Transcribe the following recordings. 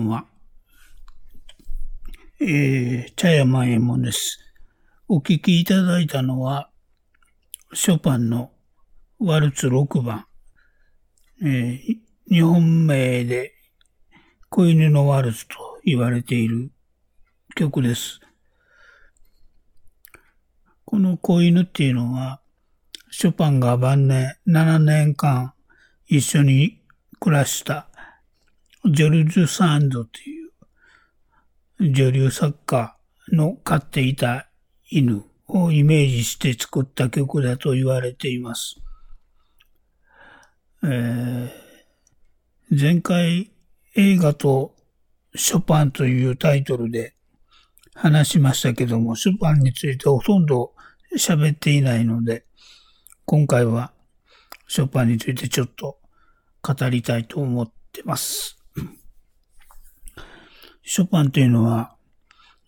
こんばんは。えー、茶山右衛門です。お聞きいただいたのは、ショパンのワルツ6番、えー、日本名で子犬のワルツと言われている曲です。この子犬っていうのは、ショパンが晩年7年間一緒に暮らしたジョルジュ・サンドという女流作家の飼っていた犬をイメージして作った曲だと言われています。えー、前回映画とショパンというタイトルで話しましたけども、ショパンについてほとんど喋っていないので、今回はショパンについてちょっと語りたいと思ってます。ショパンというのは、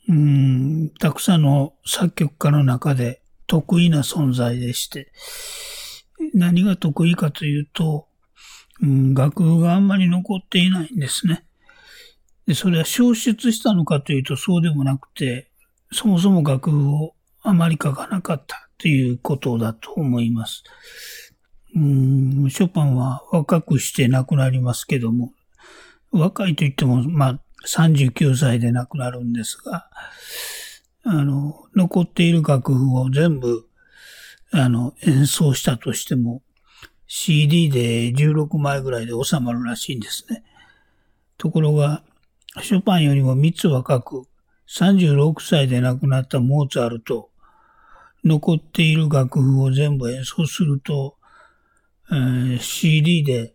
うん、たくさんの作曲家の中で得意な存在でして、何が得意かというと、うん、楽譜があんまり残っていないんですね。で、それは消失したのかというとそうでもなくて、そもそも楽譜をあまり書かなかったということだと思います。うん、ショパンは若くして亡くなりますけども、若いと言っても、まあ、39歳で亡くなるんですが、あの、残っている楽譜を全部、あの、演奏したとしても、CD で16枚ぐらいで収まるらしいんですね。ところが、ショパンよりも3つ若く、36歳で亡くなったモーツァルト、残っている楽譜を全部演奏すると、えー、CD で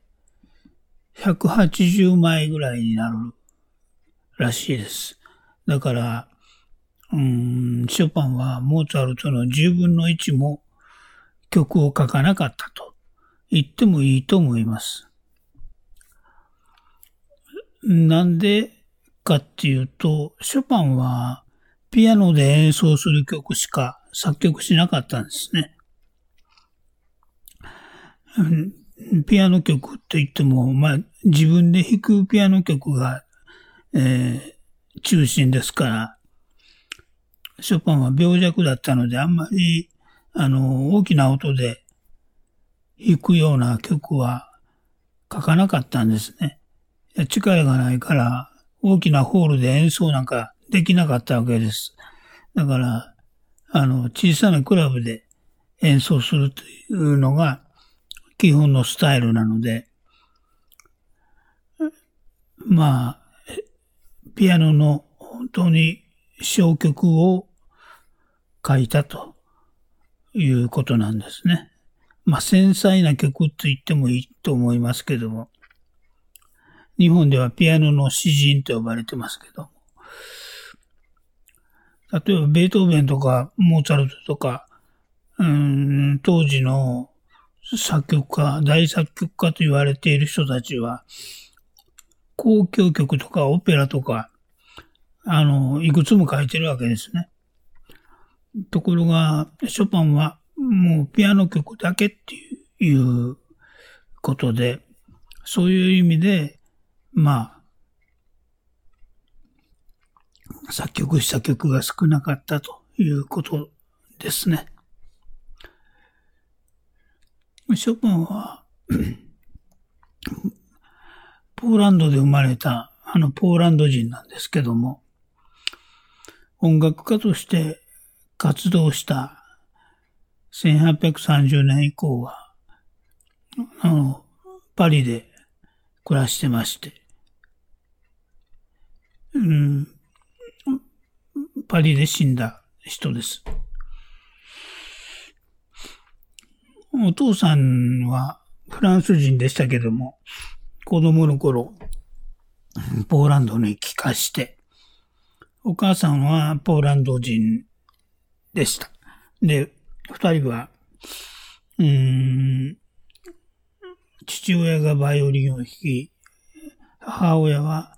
180枚ぐらいになるらしいです。だから、うん、ショパンはモーツァルトの10分の1も曲を書かなかったと言ってもいいと思います。なんでかっていうと、ショパンはピアノで演奏する曲しか作曲しなかったんですね。ピアノ曲って言っても、まあ自分で弾くピアノ曲がえー、中心ですから、ショパンは病弱だったので、あんまり、あの、大きな音で弾くような曲は書かなかったんですね。力がないから、大きなホールで演奏なんかできなかったわけです。だから、あの、小さなクラブで演奏するというのが基本のスタイルなので、まあ、ピアノの本当に小曲を書いたということなんですね。まあ、繊細な曲と言ってもいいと思いますけども、日本ではピアノの詩人と呼ばれてますけども、例えばベートーベンとかモーツァルトとか、うん、当時の作曲家、大作曲家と言われている人たちは、交響曲とかオペラとか、あの、いくつも書いてるわけですね。ところが、ショパンはもうピアノ曲だけっていうことで、そういう意味で、まあ、作曲した曲が少なかったということですね。ショパンはポーランドで生まれた、あの、ポーランド人なんですけども、音楽家として活動した1830年以降は、あの、パリで暮らしてまして、うん、パリで死んだ人です。お父さんはフランス人でしたけども、子供の頃、ポーランドに帰化して、お母さんはポーランド人でした。で、二人は、うん、父親がバイオリンを弾き、母親は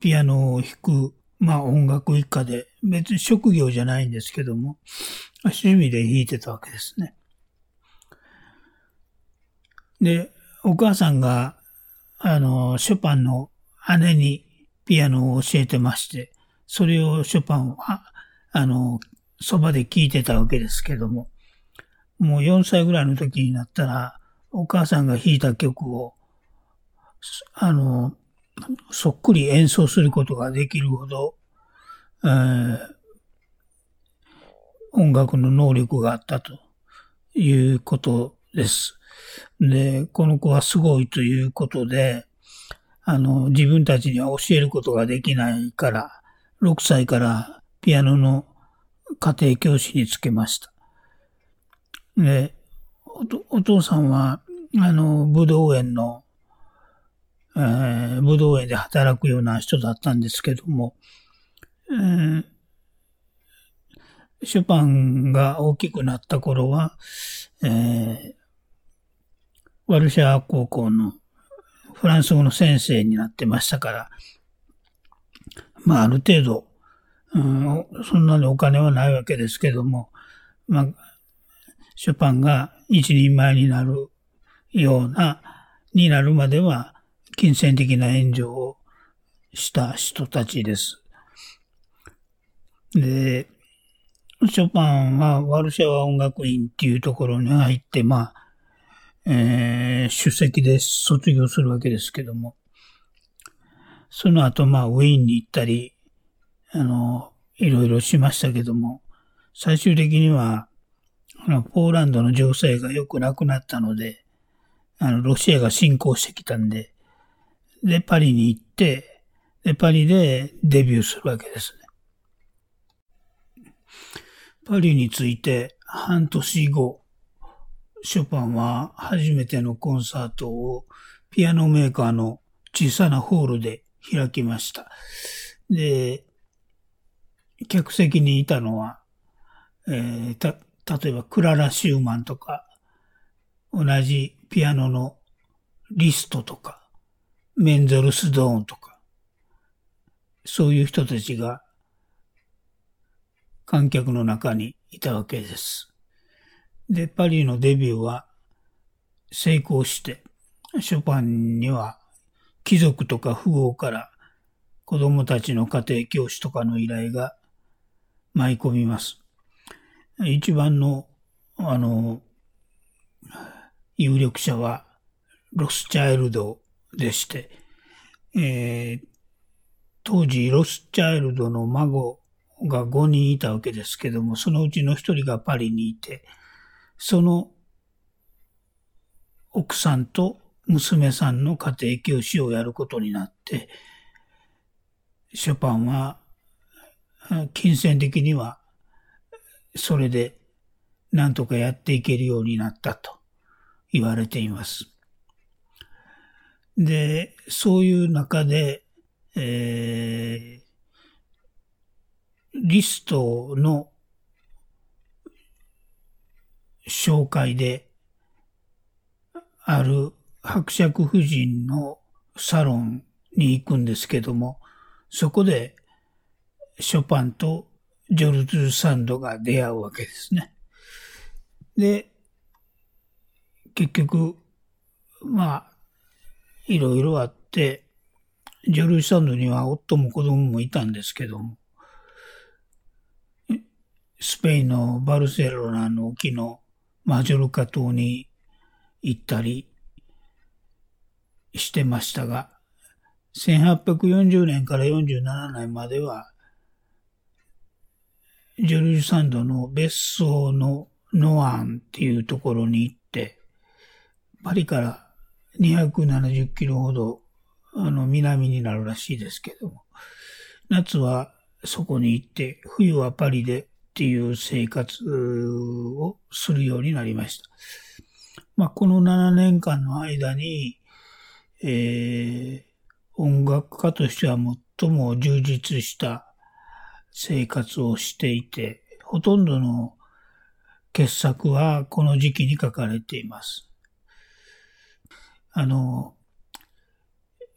ピアノを弾く、まあ音楽一家で、別に職業じゃないんですけども、趣味で弾いてたわけですね。で、お母さんがあの、ショパンの姉にピアノを教えてまして、それをショパンは、あの、そばで聴いてたわけですけども、もう4歳ぐらいの時になったら、お母さんが弾いた曲を、あの、そっくり演奏することができるほど、えー、音楽の能力があったということです。で、この子はすごいということで、あの、自分たちには教えることができないから、6歳からピアノの家庭教師につけました。で、お父さんは、あの、武道園の、えー、武道園で働くような人だったんですけども、えー、ショパンが大きくなった頃は、えー、ワルシャワ高校のフランス語の先生になってましたから、まあある程度、うん、そんなにお金はないわけですけども、まあ、ショパンが一人前になるような、になるまでは、金銭的な援助をした人たちです。で、ショパンはワルシャワ音楽院っていうところに入って、まあ、えー、出席で卒業するわけですけども、その後、まあ、ウィーンに行ったり、あの、いろいろしましたけども、最終的には、あの、ポーランドの情勢が良くなくなったので、あの、ロシアが侵攻してきたんで、で、パリに行って、で、パリでデビューするわけですね。パリについて半年後、ショパンは初めてのコンサートをピアノメーカーの小さなホールで開きました。で、客席にいたのは、えー、た、例えばクララ・シューマンとか、同じピアノのリストとか、メンゼルスドーンとか、そういう人たちが観客の中にいたわけです。で、パリのデビューは成功して、ショパンには貴族とか富豪から子供たちの家庭教師とかの依頼が舞い込みます。一番の、あの、有力者はロスチャイルドでして、えー、当時ロスチャイルドの孫が5人いたわけですけども、そのうちの1人がパリにいて、その奥さんと娘さんの家庭教師をやることになって、ショパンは金銭的にはそれで何とかやっていけるようになったと言われています。で、そういう中で、えー、リストの紹介で、ある伯爵夫人のサロンに行くんですけども、そこでショパンとジョルズ・サンドが出会うわけですね。で、結局、まあ、いろいろあって、ジョルジ・サンドには夫も子供もいたんですけども、スペインのバルセロナの沖のマジョルカ島に行ったりしてましたが、1840年から47年まではジョルジュサンドの別荘のノアンっていうところに行って、パリから270キロほどあの南になるらしいですけども、夏はそこに行って、冬はパリでっていう生活をするようになりました。まあ、この7年間の間に、えー、音楽家としては最も充実した生活をしていて、ほとんどの傑作はこの時期に書かれています。あの、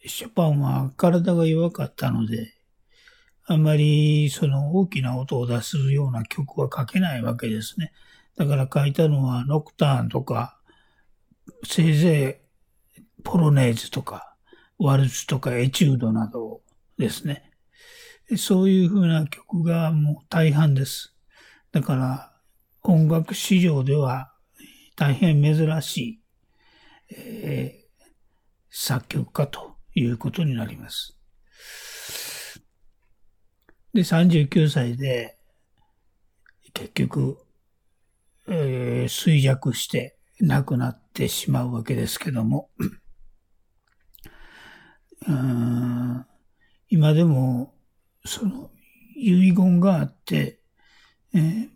ショパンは体が弱かったので、あんまりその大きな音を出すような曲は書けないわけですね。だから書いたのはノクターンとか、せいぜいポロネーズとか、ワルツとかエチュードなどですね。そういう風な曲がもう大半です。だから音楽史上では大変珍しい、えー、作曲家ということになります。で、39歳で結局、えー、衰弱して亡くなってしまうわけですけども、うん。今でも、その、遺言があって、えー、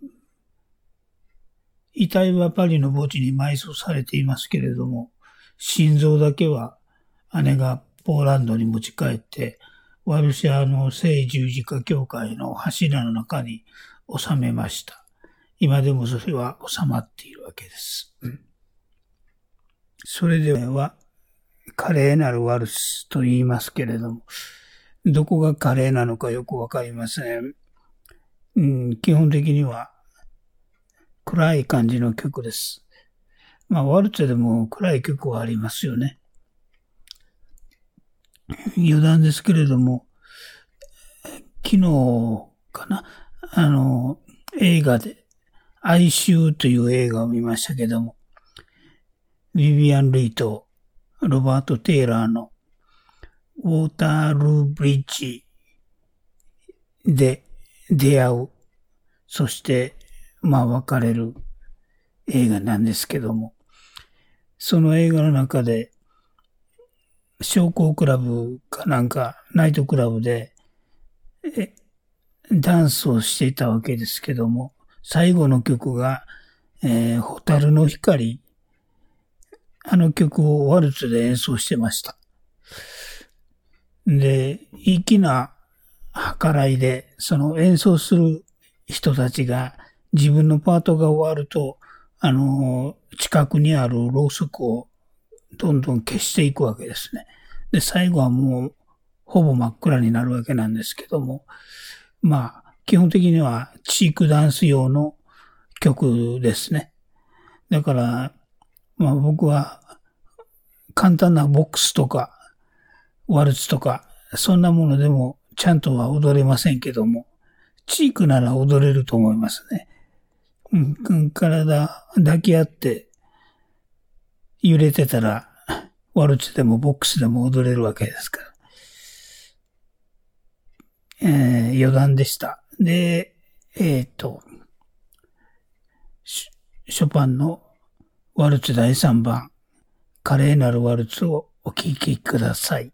遺体はパリの墓地に埋葬されていますけれども、心臓だけは姉がポーランドに持ち帰って、ワルシャの聖十字架教会の柱の中に収めました。今でもそれは収まっているわけです。それでは、華麗なるワルスと言いますけれども、どこが華麗なのかよくわかりません。うん、基本的には暗い感じの曲です。まあ、ワルツでも暗い曲はありますよね。余談ですけれども、昨日かな、あの、映画で、哀愁という映画を見ましたけども、ビビアン・ルイとロバート・テイラーのウォータールーブリッジで出会う。そして、まあ別れる映画なんですけども、その映画の中で、商工クラブかなんか、ナイトクラブで、え、ダンスをしていたわけですけども、最後の曲が、えー、ホタルの光あの曲をワルツで演奏してました。で、粋な計らいで、その演奏する人たちが自分のパートが終わると、あの、近くにあるろうそくをどんどん消していくわけですね。で、最後はもう、ほぼ真っ暗になるわけなんですけども、まあ、基本的にはチークダンス用の曲ですね。だから、まあ僕は簡単なボックスとかワルツとかそんなものでもちゃんとは踊れませんけども、チークなら踊れると思いますね。うん、体抱き合って揺れてたらワルツでもボックスでも踊れるわけですから。えー、余談でした。で、えっ、ー、と、ショパンのワルツ第3番、華麗なるワルツをお聴きください。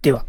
では。